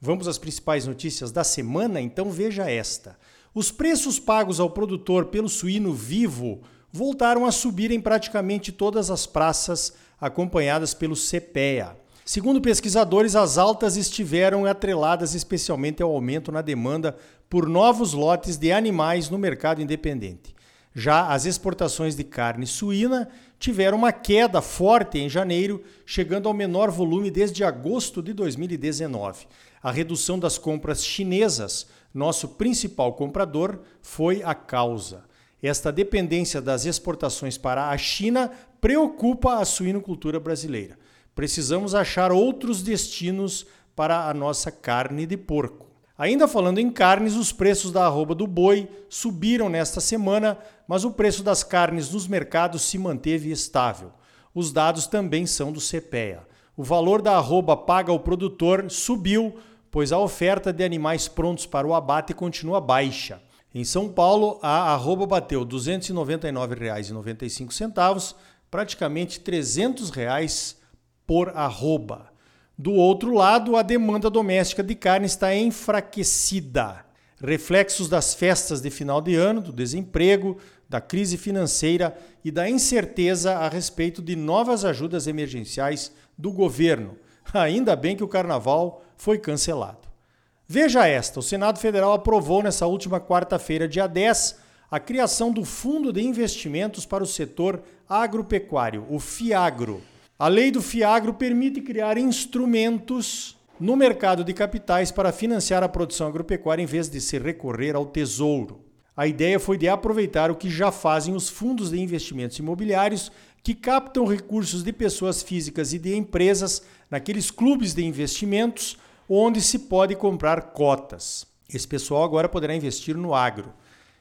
Vamos às principais notícias da semana? Então veja esta. Os preços pagos ao produtor pelo suíno vivo voltaram a subir em praticamente todas as praças, acompanhadas pelo CPEA. Segundo pesquisadores, as altas estiveram atreladas especialmente ao aumento na demanda por novos lotes de animais no mercado independente. Já as exportações de carne suína tiveram uma queda forte em janeiro, chegando ao menor volume desde agosto de 2019. A redução das compras chinesas, nosso principal comprador, foi a causa. Esta dependência das exportações para a China preocupa a suinocultura brasileira. Precisamos achar outros destinos para a nossa carne de porco. Ainda falando em carnes, os preços da arroba do boi subiram nesta semana, mas o preço das carnes nos mercados se manteve estável. Os dados também são do CPEA. O valor da arroba paga ao produtor subiu, pois a oferta de animais prontos para o abate continua baixa. Em São Paulo, a arroba bateu R$ 299,95, praticamente 300 reais por arroba. Do outro lado, a demanda doméstica de carne está enfraquecida. Reflexos das festas de final de ano, do desemprego, da crise financeira e da incerteza a respeito de novas ajudas emergenciais do governo. Ainda bem que o carnaval foi cancelado. Veja esta: o Senado Federal aprovou nessa última quarta-feira, dia 10, a criação do Fundo de Investimentos para o Setor Agropecuário, o FIAGRO. A lei do FIAGRO permite criar instrumentos no mercado de capitais para financiar a produção agropecuária em vez de se recorrer ao tesouro. A ideia foi de aproveitar o que já fazem os fundos de investimentos imobiliários que captam recursos de pessoas físicas e de empresas naqueles clubes de investimentos onde se pode comprar cotas. Esse pessoal agora poderá investir no agro,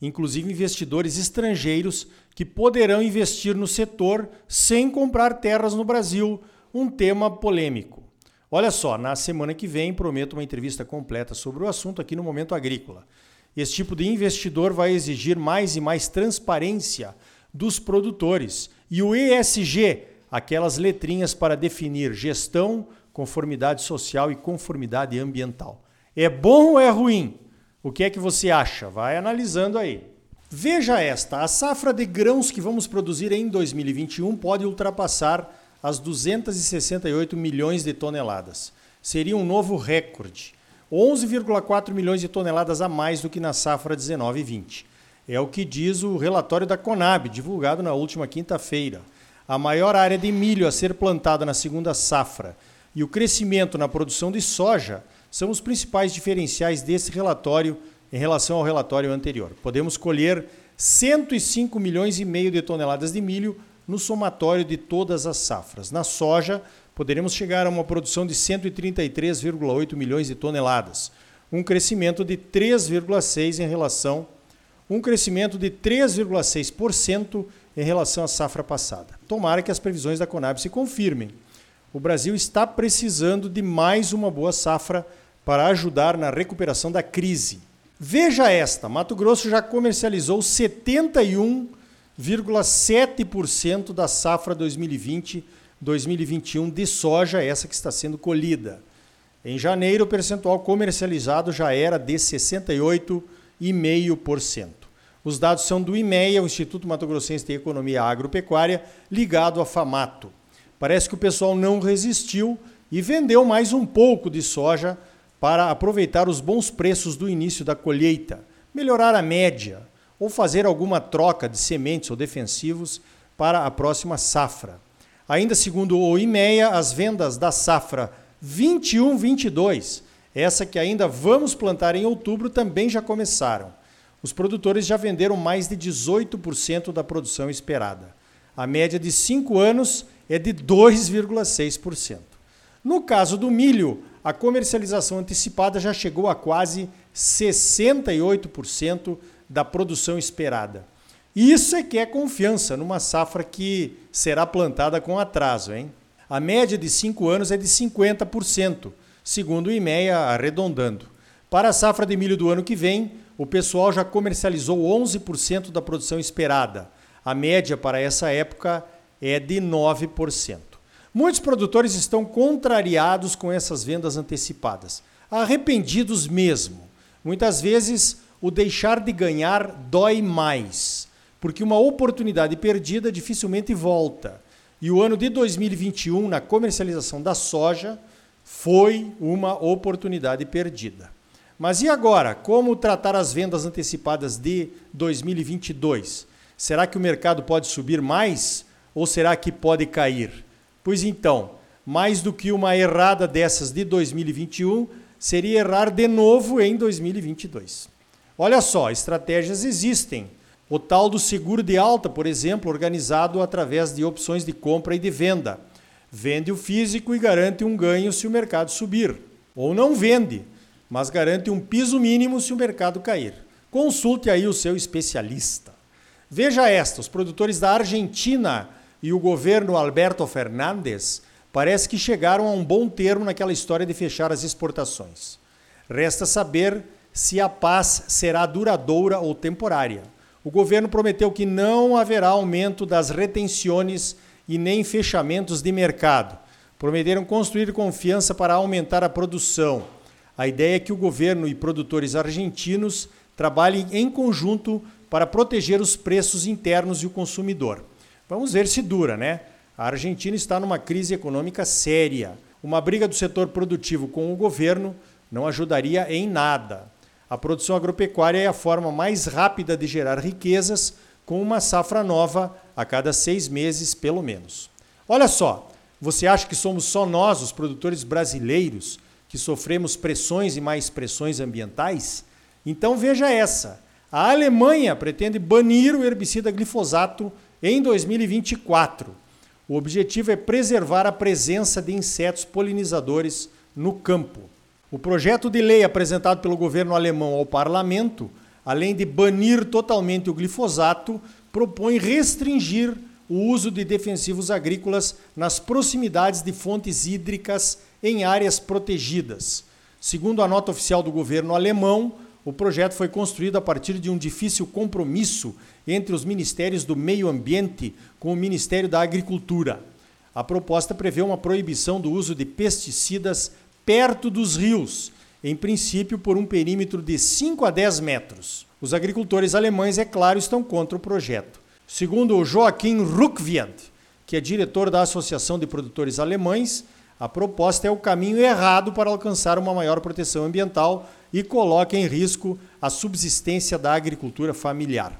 inclusive investidores estrangeiros que poderão investir no setor sem comprar terras no Brasil, um tema polêmico. Olha só, na semana que vem prometo uma entrevista completa sobre o assunto aqui no Momento Agrícola. Esse tipo de investidor vai exigir mais e mais transparência dos produtores. E o ESG, aquelas letrinhas para definir gestão, conformidade social e conformidade ambiental. É bom ou é ruim? O que é que você acha? Vai analisando aí. Veja esta: a safra de grãos que vamos produzir em 2021 pode ultrapassar as 268 milhões de toneladas. Seria um novo recorde. 11,4 milhões de toneladas a mais do que na safra 19 e 20. É o que diz o relatório da Conab, divulgado na última quinta-feira. A maior área de milho a ser plantada na segunda safra e o crescimento na produção de soja são os principais diferenciais desse relatório em relação ao relatório anterior. Podemos colher 105 milhões e meio de toneladas de milho no somatório de todas as safras. Na soja, poderemos chegar a uma produção de 133,8 milhões de toneladas, um crescimento de 3,6 em relação um crescimento de 3,6% em relação à safra passada. Tomara que as previsões da Conab se confirmem o Brasil está precisando de mais uma boa safra para ajudar na recuperação da crise. Veja esta: Mato Grosso já comercializou 71,7% da safra 2020-2021 de soja, essa que está sendo colhida. Em janeiro, o percentual comercializado já era de 68,5%. Os dados são do IMEA, o Instituto Mato Grossense de Economia Agropecuária, ligado à FAMATO. Parece que o pessoal não resistiu e vendeu mais um pouco de soja para aproveitar os bons preços do início da colheita, melhorar a média ou fazer alguma troca de sementes ou defensivos para a próxima safra. Ainda segundo o IMEA, as vendas da safra 21-22, essa que ainda vamos plantar em outubro, também já começaram. Os produtores já venderam mais de 18% da produção esperada. A média de 5 anos é de 2,6%. No caso do milho, a comercialização antecipada já chegou a quase 68% da produção esperada. Isso é que é confiança numa safra que será plantada com atraso, hein? A média de 5 anos é de 50%, segundo o IMEA arredondando. Para a safra de milho do ano que vem, o pessoal já comercializou 11% da produção esperada. A média para essa época é de 9%. Muitos produtores estão contrariados com essas vendas antecipadas, arrependidos mesmo. Muitas vezes o deixar de ganhar dói mais, porque uma oportunidade perdida dificilmente volta. E o ano de 2021, na comercialização da soja, foi uma oportunidade perdida. Mas e agora? Como tratar as vendas antecipadas de 2022? Será que o mercado pode subir mais ou será que pode cair? Pois então, mais do que uma errada dessas de 2021, seria errar de novo em 2022. Olha só, estratégias existem. O tal do seguro de alta, por exemplo, organizado através de opções de compra e de venda. Vende o físico e garante um ganho se o mercado subir. Ou não vende, mas garante um piso mínimo se o mercado cair. Consulte aí o seu especialista. Veja esta: os produtores da Argentina e o governo Alberto Fernandes parece que chegaram a um bom termo naquela história de fechar as exportações. Resta saber se a paz será duradoura ou temporária. O governo prometeu que não haverá aumento das retenções e nem fechamentos de mercado. Prometeram construir confiança para aumentar a produção. A ideia é que o governo e produtores argentinos trabalhem em conjunto para proteger os preços internos e o consumidor. Vamos ver se dura, né? A Argentina está numa crise econômica séria. Uma briga do setor produtivo com o governo não ajudaria em nada. A produção agropecuária é a forma mais rápida de gerar riquezas, com uma safra nova a cada seis meses, pelo menos. Olha só, você acha que somos só nós, os produtores brasileiros, que sofremos pressões e mais pressões ambientais? Então veja essa. A Alemanha pretende banir o herbicida glifosato em 2024. O objetivo é preservar a presença de insetos polinizadores no campo. O projeto de lei apresentado pelo governo alemão ao parlamento, além de banir totalmente o glifosato, propõe restringir o uso de defensivos agrícolas nas proximidades de fontes hídricas em áreas protegidas. Segundo a nota oficial do governo alemão, o projeto foi construído a partir de um difícil compromisso entre os ministérios do Meio Ambiente com o Ministério da Agricultura. A proposta prevê uma proibição do uso de pesticidas perto dos rios, em princípio por um perímetro de 5 a 10 metros. Os agricultores alemães, é claro, estão contra o projeto. Segundo Joachim Ruckwied, que é diretor da Associação de Produtores Alemães, a proposta é o caminho errado para alcançar uma maior proteção ambiental e coloca em risco a subsistência da agricultura familiar.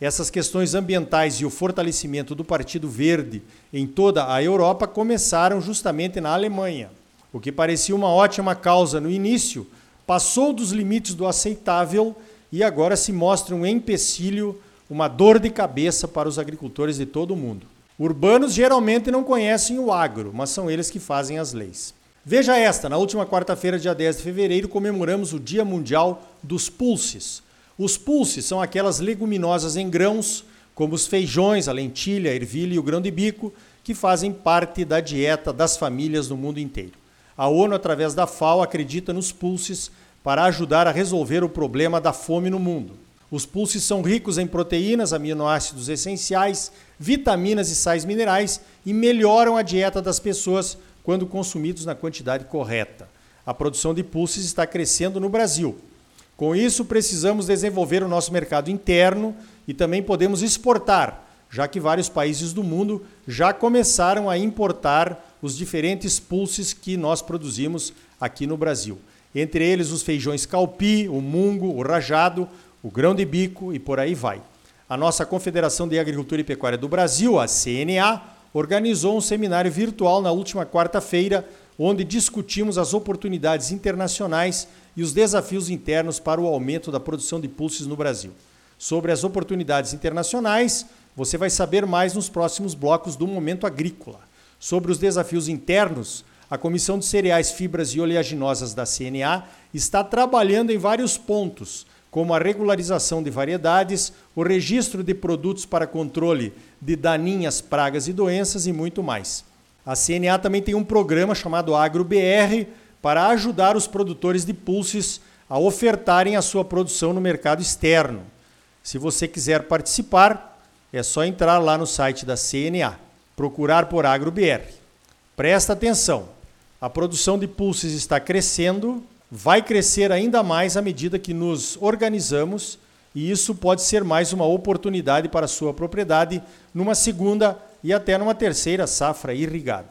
Essas questões ambientais e o fortalecimento do Partido Verde em toda a Europa começaram justamente na Alemanha. O que parecia uma ótima causa no início passou dos limites do aceitável e agora se mostra um empecilho, uma dor de cabeça para os agricultores de todo o mundo. Urbanos geralmente não conhecem o agro, mas são eles que fazem as leis. Veja esta: na última quarta-feira, dia 10 de fevereiro, comemoramos o Dia Mundial dos Pulses. Os pulses são aquelas leguminosas em grãos, como os feijões, a lentilha, a ervilha e o grão de bico, que fazem parte da dieta das famílias no mundo inteiro. A ONU, através da FAO, acredita nos pulses para ajudar a resolver o problema da fome no mundo. Os pulses são ricos em proteínas, aminoácidos essenciais, vitaminas e sais minerais e melhoram a dieta das pessoas quando consumidos na quantidade correta. A produção de pulses está crescendo no Brasil. Com isso, precisamos desenvolver o nosso mercado interno e também podemos exportar, já que vários países do mundo já começaram a importar os diferentes pulses que nós produzimos aqui no Brasil. Entre eles os feijões calpi, o mungo, o rajado, o grão de bico e por aí vai. A nossa Confederação de Agricultura e Pecuária do Brasil, a CNA, organizou um seminário virtual na última quarta-feira, onde discutimos as oportunidades internacionais e os desafios internos para o aumento da produção de pulses no Brasil. Sobre as oportunidades internacionais, você vai saber mais nos próximos blocos do Momento Agrícola. Sobre os desafios internos, a Comissão de Cereais, Fibras e Oleaginosas da CNA está trabalhando em vários pontos, como a regularização de variedades, o registro de produtos para controle de daninhas, pragas e doenças e muito mais. A CNA também tem um programa chamado AgroBR para ajudar os produtores de pulses a ofertarem a sua produção no mercado externo. Se você quiser participar, é só entrar lá no site da CNA, procurar por AgroBR. Presta atenção, a produção de pulses está crescendo, vai crescer ainda mais à medida que nos organizamos e isso pode ser mais uma oportunidade para a sua propriedade numa segunda e até numa terceira safra irrigada.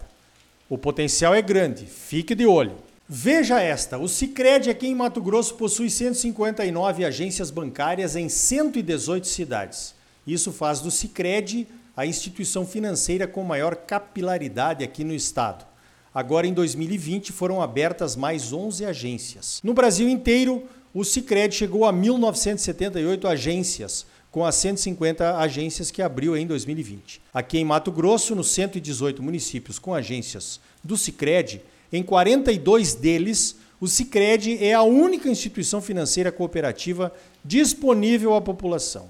O potencial é grande, fique de olho. Veja esta: o Sicredi aqui em Mato Grosso possui 159 agências bancárias em 118 cidades. Isso faz do Sicredi a instituição financeira com maior capilaridade aqui no estado. Agora em 2020 foram abertas mais 11 agências. No Brasil inteiro, o Sicredi chegou a 1978 agências, com as 150 agências que abriu em 2020. Aqui em Mato Grosso, nos 118 municípios com agências do Sicredi, em 42 deles, o Sicredi é a única instituição financeira cooperativa disponível à população.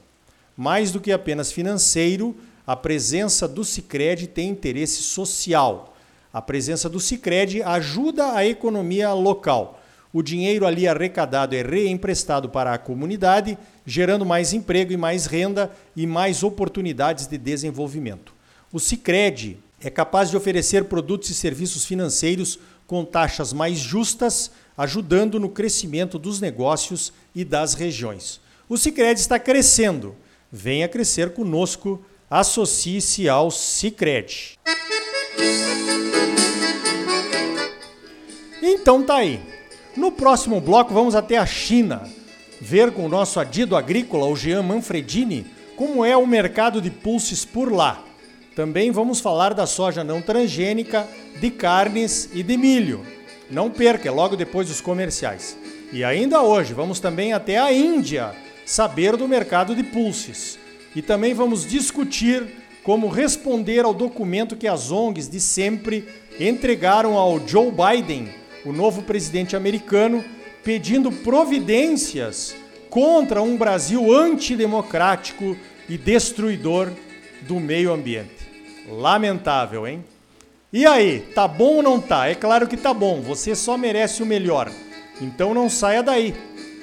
Mais do que apenas financeiro, a presença do Sicredi tem interesse social. A presença do Sicredi ajuda a economia local. O dinheiro ali arrecadado é reemprestado para a comunidade, gerando mais emprego e mais renda e mais oportunidades de desenvolvimento. O Sicredi é capaz de oferecer produtos e serviços financeiros com taxas mais justas, ajudando no crescimento dos negócios e das regiões. O Sicredi está crescendo. Venha crescer conosco. Associe-se ao Sicredi. Então tá aí. No próximo bloco vamos até a China, ver com o nosso adido agrícola, o Jean Manfredini, como é o mercado de pulses por lá. Também vamos falar da soja não transgênica, de carnes e de milho. Não perca, é logo depois dos comerciais. E ainda hoje vamos também até a Índia saber do mercado de pulses. E também vamos discutir como responder ao documento que as ONGs de sempre entregaram ao Joe Biden, o novo presidente americano, pedindo providências contra um Brasil antidemocrático e destruidor do meio ambiente. Lamentável, hein? E aí, tá bom ou não tá? É claro que tá bom, você só merece o melhor. Então não saia daí.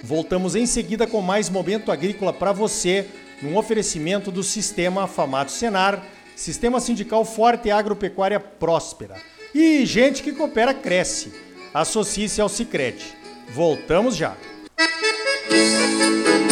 Voltamos em seguida com mais momento agrícola para você, num oferecimento do Sistema Afamato Senar, Sistema Sindical Forte e Agropecuária Próspera. E gente que coopera cresce. Associe-se ao Sicredi. Voltamos já. Música